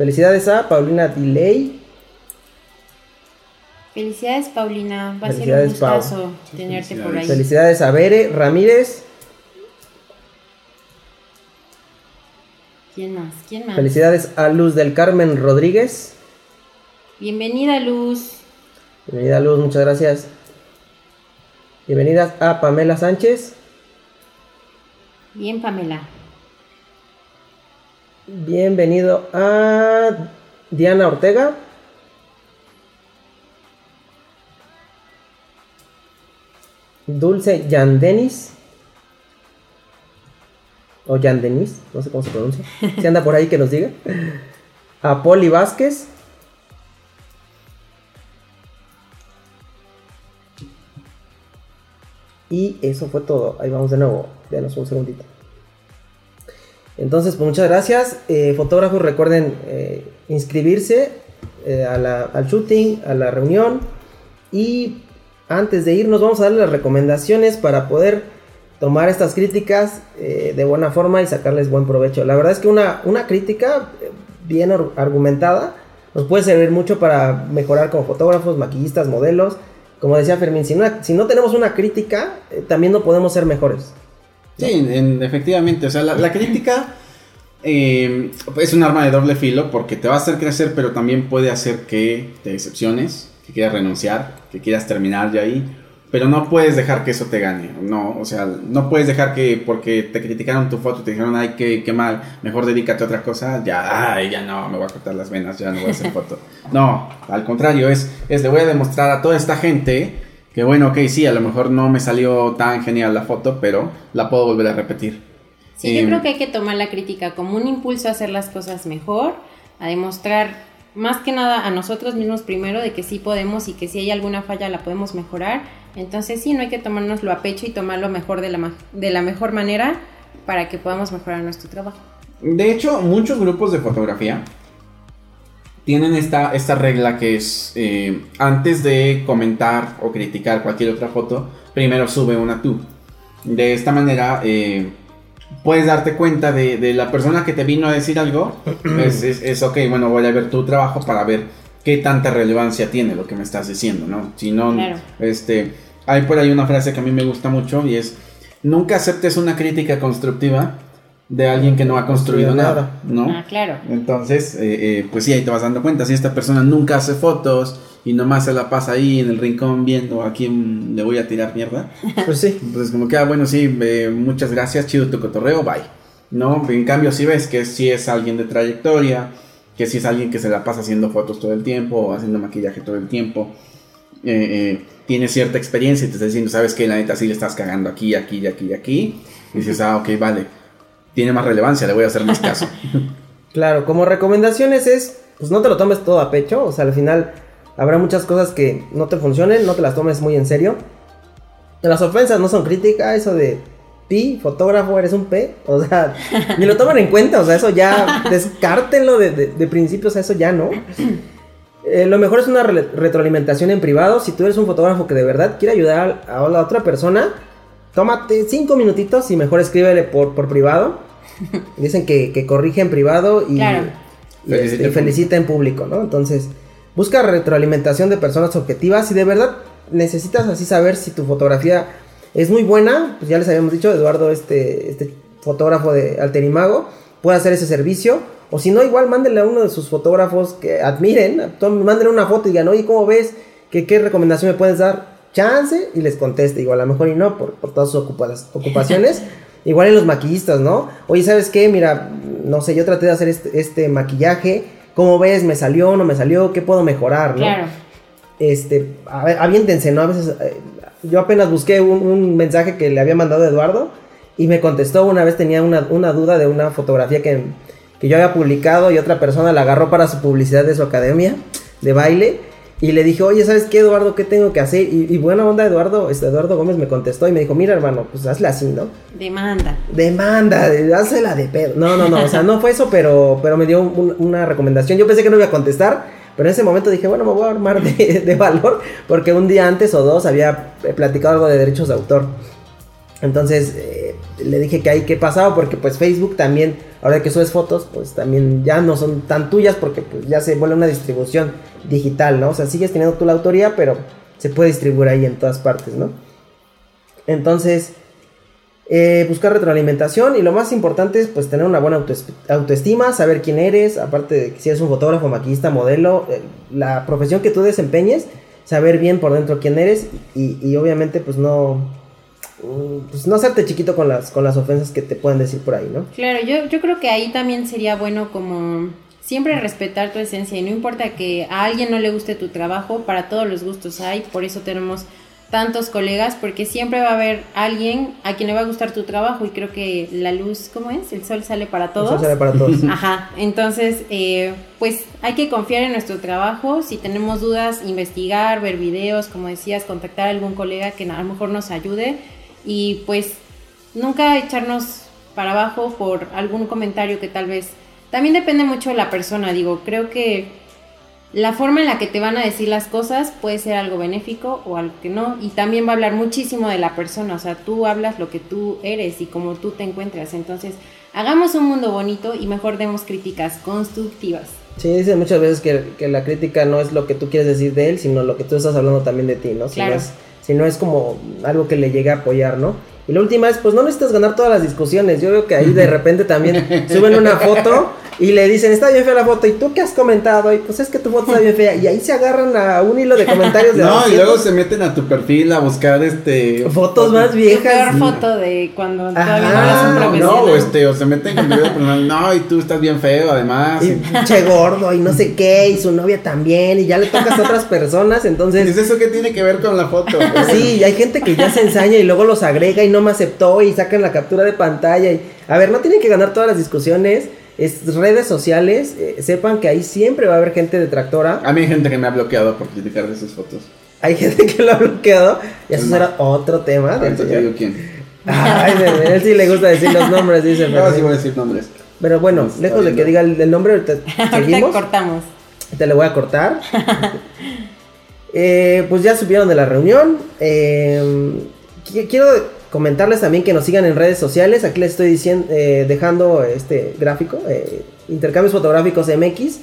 Felicidades a Paulina Delay. Felicidades, Paulina. Va a ser un gustazo tenerte por ahí. Felicidades a Bere Ramírez. ¿Quién más? ¿Quién más? Felicidades a Luz del Carmen Rodríguez. Bienvenida, Luz. Bienvenida, Luz, muchas gracias. Bienvenidas a Pamela Sánchez. Bien, Pamela. Bienvenido a Diana Ortega. Dulce Yandenis. O Yandenis, no sé cómo se pronuncia. Si anda por ahí que nos diga. A Poli Vázquez. Y eso fue todo. Ahí vamos de nuevo. Denos un segundito. Entonces, pues muchas gracias. Eh, fotógrafos, recuerden eh, inscribirse eh, al shooting, a la reunión. Y antes de irnos, vamos a darle las recomendaciones para poder tomar estas críticas de buena forma y sacarles buen provecho. La verdad es que una, una crítica bien argumentada nos puede servir mucho para mejorar como fotógrafos, maquillistas, modelos. Como decía Fermín, si si no tenemos una crítica, también no podemos ser mejores. Sí, efectivamente. O sea, la, crítica eh, es un arma de doble filo porque te va a hacer crecer, pero también puede hacer que te decepciones, que quieras renunciar, que quieras terminar ya ahí. Pero no puedes dejar que eso te gane. No, o sea, no puedes dejar que porque te criticaron tu foto, te dijeron, ay, qué, qué mal, mejor dedícate a otra cosa. Ya, ay, ya no, me voy a cortar las venas, ya no voy a hacer foto. [laughs] No, al contrario, es, es le voy a demostrar a toda esta gente que bueno, ok, sí, a lo mejor no me salió tan genial la foto, pero la puedo volver a repetir. Sí, yo em, creo que hay que tomar la crítica como un impulso a hacer las cosas mejor, a demostrar más que nada a nosotros mismos primero de que sí podemos y que si hay alguna falla la podemos mejorar. Entonces sí, no hay que tomárnoslo a pecho y tomarlo mejor de la, de la mejor manera para que podamos mejorar nuestro trabajo. De hecho, muchos grupos de fotografía tienen esta, esta regla que es eh, antes de comentar o criticar cualquier otra foto, primero sube una tú. De esta manera eh, puedes darte cuenta de, la persona que te vino a decir algo. [clears throat] es, es, ok, bueno, voy a ver tu trabajo para ver qué tanta relevancia tiene lo que me estás diciendo, ¿no? Si no, este, hay por ahí una frase que a mí me gusta mucho y es, nunca aceptes una crítica constructiva de alguien que no ha construido nada, ¿no? Ah, claro. Entonces, eh, eh, pues sí, ahí te vas dando cuenta. Si esta persona nunca hace fotos y nomás se la pasa ahí en el rincón viendo a quién le voy a tirar mierda, [laughs] pues sí. Pues como que, ah, bueno, sí, muchas gracias, chido tu cotorreo, bye. ¿No? En cambio, si ves que si es alguien de trayectoria, que si es alguien que se la pasa haciendo fotos todo el tiempo o haciendo maquillaje todo el tiempo, eh, tiene cierta experiencia y te está diciendo, sabes que la neta sí le estás cagando aquí, aquí, aquí, aquí, y dices, ah, ok, vale tiene más relevancia, le voy a hacer más caso. [laughs] claro, como recomendaciones es pues no te lo tomes todo a pecho, o sea, al final habrá muchas cosas que no te funcionen, no te las tomes muy en serio. Las ofensas no son críticas, eso de pi, fotógrafo, eres un P, o sea, [laughs] ni lo toman en cuenta, o sea, eso ya, descártenlo de, de, principio, o sea, eso ya no. Eh, lo mejor es una retroalimentación en privado, si tú eres un fotógrafo que de verdad quiere ayudar a, la otra persona, tómate cinco minutitos y mejor escríbele por, por privado. [laughs] Dicen que, que corrige en privado y, este, felicita en público, ¿no? Entonces, busca retroalimentación de personas objetivas y de verdad necesitas así saber si tu fotografía es muy buena, pues ya les habíamos dicho, Eduardo, este, este fotógrafo de Alterimago, puede hacer ese servicio. O si no, igual mándenle a uno de sus fotógrafos que admiren, mándenle una foto y digan, oye, ¿cómo ves? ¿Qué, qué recomendación me puedes dar? Chance y les conteste, igual a lo mejor y no, por, por todas sus ocupaciones. [laughs] igual en los maquillistas, ¿no? Oye, ¿sabes qué? Mira, no sé, yo traté de hacer este, este maquillaje. ¿Cómo ves? ¿Me salió? ¿No me salió? ¿Qué puedo mejorar? ¿no? Este, a ver, aviéntense, ¿no? A veces, eh, yo apenas busqué un, mensaje que le había mandado Eduardo y me contestó, una vez tenía una, duda de una fotografía que, yo había publicado y otra persona la agarró para su publicidad de su academia de baile. Y le dije, oye, ¿sabes qué, Eduardo? ¿Qué tengo que hacer? Y, buena onda, Eduardo, este, Eduardo Gómez me contestó y me dijo, mira, hermano, pues hazle así, ¿no? Demanda. Demanda, hazla de pedo. No, no, no, o sea, no fue eso, pero, pero me dio una recomendación. Yo pensé que no iba a contestar, pero en ese momento dije, bueno, me voy a armar de, valor porque un día antes o dos había platicado algo de derechos de autor. Entonces eh, le dije que ahí qué pasaba porque pues Facebook también, ahora que subes fotos, pues también ya no son tan tuyas porque pues ya se vuelve una distribución digital, ¿no? O sea, sigues teniendo tú la autoría, pero se puede distribuir ahí en todas partes, ¿no? Entonces, eh, buscar retroalimentación y lo más importante es pues tener una buena autoestima, saber quién eres, aparte de que si eres un fotógrafo, maquillista, modelo, eh, la profesión que tú desempeñes, saber bien por dentro quién eres y, obviamente pues no pues no hacerte chiquito con las con las ofensas que te pueden decir por ahí, ¿no? Claro, yo, yo creo que ahí también sería bueno como siempre respetar tu esencia y no importa que a alguien no le guste tu trabajo, para todos los gustos hay, por eso tenemos tantos colegas porque siempre va a haber alguien a quien le va a gustar tu trabajo y creo que la luz, ¿cómo es? El sol sale para todos. El sol sale para todos. [laughs] Ajá, entonces eh, pues hay que confiar en nuestro trabajo, si tenemos dudas, investigar, ver videos, como decías, contactar a algún colega que a lo mejor nos ayude y pues nunca echarnos para abajo por algún comentario que tal vez... También depende mucho de la persona, digo, creo que la forma en la que te van a decir las cosas puede ser algo benéfico o algo que no. Y también va a hablar muchísimo de la persona. O sea, tú hablas lo que tú eres y cómo tú te encuentras. Entonces, hagamos un mundo bonito y mejor demos críticas constructivas. Sí, dicen muchas veces que, la crítica no es lo que tú quieres decir de él, sino lo que tú estás hablando también de ti, ¿no? Si, no, es, si no es como algo que le llegue a apoyar, ¿no? Y la última es, pues no necesitas ganar todas las discusiones. Yo veo que ahí de repente también [laughs] suben una foto y le dicen, está bien fea la foto. ¿Y tú qué has comentado? Y pues es que tu foto está bien fea. Y ahí se agarran a un hilo de comentarios de [laughs] No, y luego se meten a tu perfil a buscar este. Fotos más viejas. peor foto de cuando todavía no eres No, o este, o se meten con video No, y tú estás bien feo, además. Y che gordo, y no sé qué, y su novia también. Y ya le tocas a otras personas. Entonces. ¿Es eso que tiene que ver con la foto? sí, y hay gente que ya se ensaña y luego los agrega y no me aceptó y sacan la captura de pantalla. Y, a ver, no tienen que ganar todas las discusiones es redes sociales, eh, sepan que ahí siempre va a haber gente detractora. A mí hay gente que me ha bloqueado por criticar de sus fotos. Hay gente que lo ha bloqueado. Y eso será otro tema. Del te digo quién. Ay, a él sí le gusta decir los nombres, dice. No, sí voy a decir nombres. Pero bueno, lejos de que diga el, nombre, [laughs] ahorita seguimos. cortamos. Te lo voy a cortar. [laughs] eh, pues ya subieron de la reunión. Eh, quiero Comentarles también que nos sigan en redes sociales. Aquí les estoy diciendo, eh, dejando este gráfico, eh, Intercambios Fotográficos MX.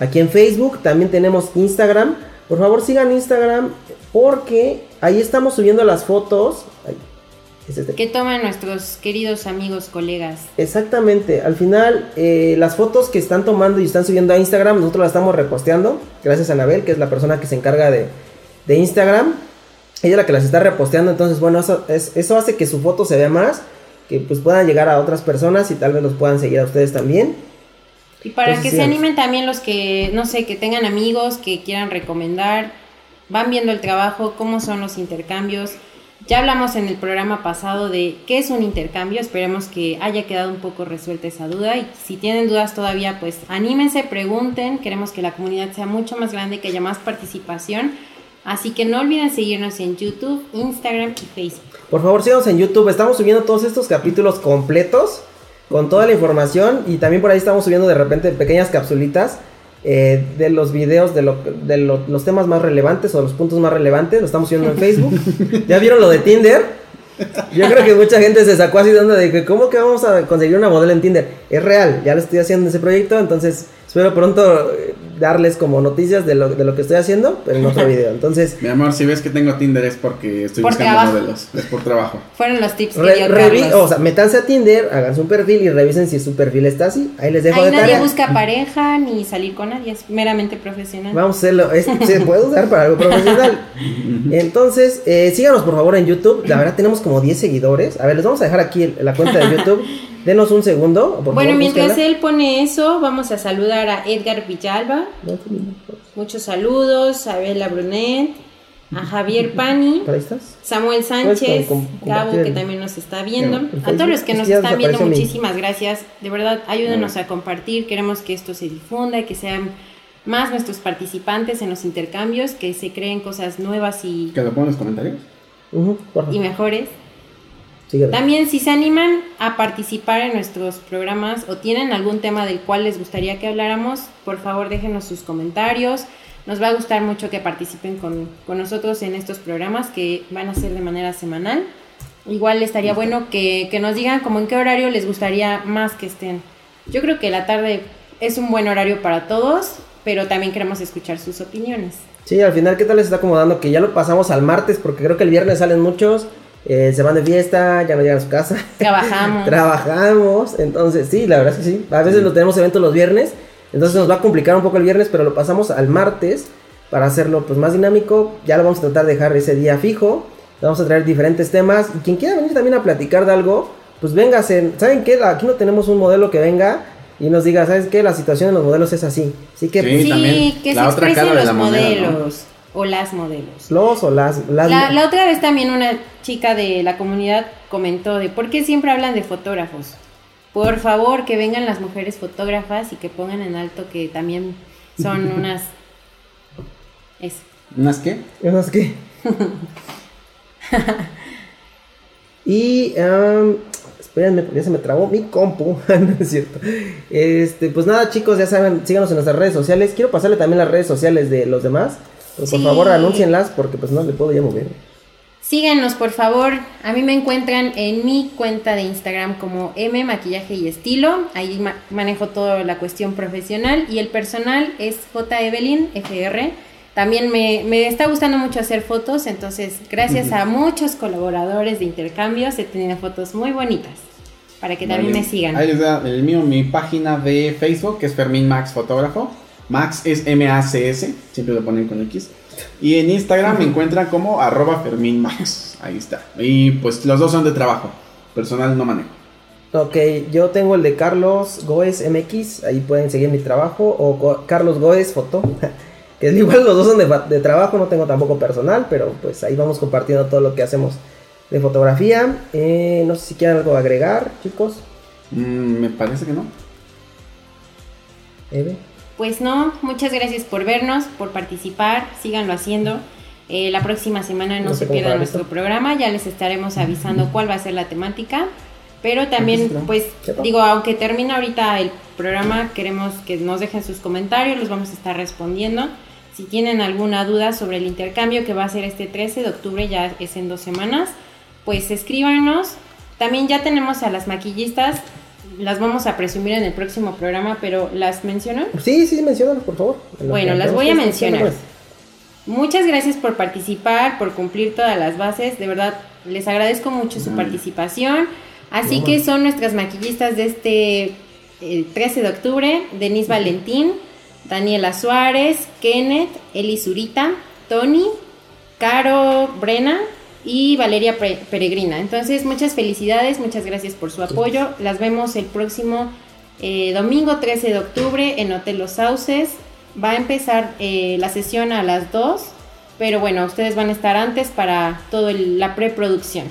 Aquí en Facebook también tenemos Instagram. Por favor sigan Instagram porque ahí estamos subiendo las fotos. Este. Que toman nuestros queridos amigos, colegas. Exactamente. Al final, eh, las fotos que están tomando y están subiendo a Instagram, nosotros las estamos reposteando. Gracias a Anabel, que es la persona que se encarga de, de Instagram ella es la que las está reposteando, entonces bueno, eso, es, eso hace que su foto se vea más, que pues puedan llegar a otras personas y tal vez los puedan seguir a ustedes también. Y para que se animen también los que, no sé, que tengan amigos, que quieran recomendar, van viendo el trabajo, cómo son los intercambios. Ya hablamos en el programa pasado de qué es un intercambio, esperemos que haya quedado un poco resuelta esa duda y si tienen dudas todavía, pues anímense, pregunten, queremos que la comunidad sea mucho más grande, que haya más participación, así que no olviden seguirnos en YouTube, Instagram y Facebook. Por favor, síganos en YouTube, estamos subiendo todos estos capítulos completos con toda la información y también por ahí estamos subiendo de repente pequeñas capsulitas eh, de los videos de, de los temas más relevantes o los puntos más relevantes. Lo estamos viendo en [laughs] Facebook. ¿Ya vieron lo de Tinder? Yo creo que mucha gente se sacó así de onda de que, ¿cómo que vamos a conseguir una modelo en Tinder? Es real, ya lo estoy haciendo en ese proyecto, entonces espero pronto darles como noticias de lo, de lo que estoy haciendo, pero en otro [laughs] video. Entonces, mi amor, si ves que tengo Tinder es porque estoy buscando modelos, es por trabajo. Fueron los tips que O sea, métanse a Tinder, hagan su perfil y revisen si su perfil está así. Ahí les dejo Ahí de nadie busca [laughs] pareja ni salir con nadie, es meramente profesional. Vamos a hacerlo, se [laughs] puede usar para algo profesional. Entonces, eh, síganos por favor en YouTube. La verdad tenemos como 10 seguidores. A ver, les vamos a dejar aquí la cuenta de YouTube. Denos un segundo. bueno, mientras él pone eso, vamos a saludar a Edgar Villalba. Muchos saludos, a Bela Brunet, a Javier Pani, Samuel Sánchez, Gabo que también nos está viendo. A todos los que nos están viendo, muchísimas gracias. De verdad, ayúdenos a compartir. Queremos que esto se difunda y que sean más nuestros participantes en los intercambios, que se creen cosas nuevas y... Que lo pongan en los comentarios. y mejores. También si se animan a participar en nuestros programas o tienen algún tema del cual les gustaría que habláramos, por favor déjenos sus comentarios. Nos va a gustar mucho que participen con, nosotros en estos programas que van a ser de manera semanal. Igual estaría bueno que, que nos digan como en qué horario les gustaría más que estén. Yo creo que la tarde es un buen horario para todos, pero también queremos escuchar sus opiniones. Sí, al final, ¿qué tal les está acomodando? Que ya lo pasamos al martes, porque creo que el viernes salen muchos eh, se van de fiesta, ya no llegan a su casa. Trabajamos. [laughs] Trabajamos. Entonces, sí, la verdad es que sí. A veces lo tenemos eventos los viernes. Entonces nos va a complicar un poco el viernes, pero lo pasamos al martes para hacerlo pues más dinámico. Ya lo vamos a tratar de dejar ese día fijo. Vamos a traer diferentes temas. Y quien quiera venir también a platicar de algo, pues véngase. ¿Saben qué? Aquí no tenemos un modelo que venga y nos diga, ¿sabes qué? La situación de los modelos es así. Así que, sí, pues, que la se otra cara de los modelos o las modelos. Los o las. La, otra vez también una chica de la comunidad comentó de por qué siempre hablan de fotógrafos. Por favor, que vengan las mujeres fotógrafas y que pongan en alto que también son [laughs] unas... Eso. ¿Unas qué? ¿Unas qué? [laughs] y... Um, espérenme, porque ya se me trabó mi compu, [laughs] no es cierto. Este, pues nada chicos, ya saben, síganos en nuestras redes sociales. Quiero pasarle también las redes sociales de los demás. Pues por favor, anúncienlas porque pues no le puedo ya mover. Síganos, por favor. A mí me encuentran en mi cuenta de Instagram como M Maquillaje y Estilo. Ahí manejo toda la cuestión profesional. Y el personal es J Evelyn FR. También me, está gustando mucho hacer fotos. Entonces, gracias a muchos colaboradores de intercambios, he tenido fotos muy bonitas. Para que también me sigan. Ahí les da el mío, mi página de Facebook, que es Fermín Max Fotógrafo. Max es M-A-C-S, siempre lo ponen con X. Y en Instagram me encuentran como arroba Fermín Max. Ahí está. Y pues los dos son de trabajo. Personal no manejo. Ok, yo tengo el de Carlos Goes MX, ahí pueden seguir mi trabajo, o Carlos Goes Foto, [laughs] que es igual los dos son de, trabajo, no tengo tampoco personal, pero pues ahí vamos compartiendo todo lo que hacemos de fotografía. Eh, no sé si quieren algo agregar, chicos. Mm, me parece que no. Eve. Pues no, muchas gracias por vernos, por participar, síganlo haciendo. Eh, la próxima semana no, se pierdan nuestro programa, ya les estaremos avisando cuál va a ser la temática. Pero también, pues, digo, aunque termine ahorita el programa, queremos que nos dejen sus comentarios, los vamos a estar respondiendo. Si tienen alguna duda sobre el intercambio que va a ser este 13 de octubre, ya es en dos semanas, pues escríbanos. También ya tenemos a las maquillistas las vamos a presumir en el próximo programa, pero ¿las mencionan? Sí, sí, mencionan, por favor. Bueno, las voy a mencionar. Muchas gracias por participar, por cumplir todas las bases. De verdad, les agradezco mucho su participación. Así que son nuestras maquillistas de este 13 eh, de octubre, Denise Valentín, Daniela Suárez, Kenneth, Eli Zurita, Tony, Caro Brena, y Valeria Peregrina. Entonces, muchas felicidades, muchas gracias por su apoyo. Las vemos el próximo eh, domingo 13 de octubre en Hotel Los Sauces. Va a empezar eh, la sesión a las 2, pero bueno, ustedes van a estar antes para toda la preproducción.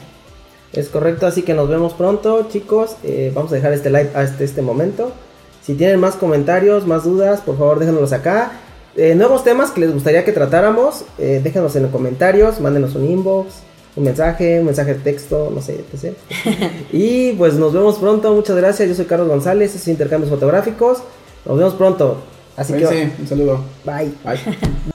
Es correcto, así que nos vemos pronto, chicos. Eh, vamos a dejar este live hasta este momento. Si tienen más comentarios, más dudas, por favor déjenos acá. Nuevos temas que les gustaría que tratáramos, déjenos en los comentarios, mándenos un inbox, un mensaje, un mensaje de texto, no sé, etc. [laughs] y pues nos vemos pronto, muchas gracias. Yo soy Carlos González, es Intercambios Fotográficos. Nos vemos pronto. Así que. un saludo. Bye. Bye. [laughs]